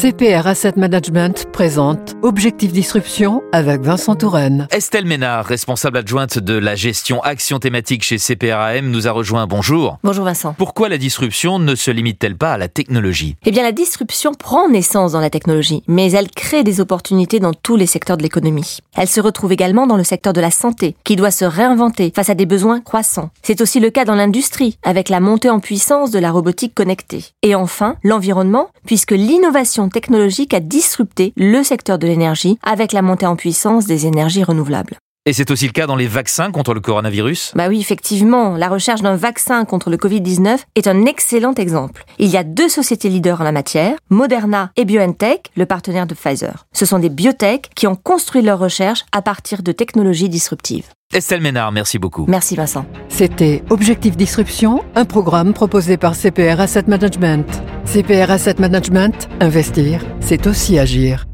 CPR Asset Management présente Objectif Disruption avec Vincent Touraine. Estelle Ménard, responsable adjointe de la gestion action thématique chez CPRAM, nous a rejoint. Bonjour. Bonjour Vincent. Pourquoi la disruption ne se limite-t-elle pas à la technologie? Eh bien, la disruption prend naissance dans la technologie, mais elle crée des opportunités dans tous les secteurs de l'économie. Elle se retrouve également dans le secteur de la santé, qui doit se réinventer face à des besoins croissants. C'est aussi le cas dans l'industrie, avec la montée en puissance de la robotique connectée. Et enfin, l'environnement, puisque l'innovation technologique a disrupté le secteur de l'énergie avec la montée en puissance des énergies renouvelables. Et c'est aussi le cas dans les vaccins contre le coronavirus? Bah oui, effectivement, la recherche d'un vaccin contre le Covid-19 est un excellent exemple. Il y a deux sociétés leaders en la matière, Moderna et BioNTech, le partenaire de Pfizer. Ce sont des biotech qui ont construit leur recherche à partir de technologies disruptives. Estelle Ménard, merci beaucoup. Merci Vincent. C'était Objectif Disruption, un programme proposé par CPR Asset Management. CPR Asset Management, investir, c'est aussi agir.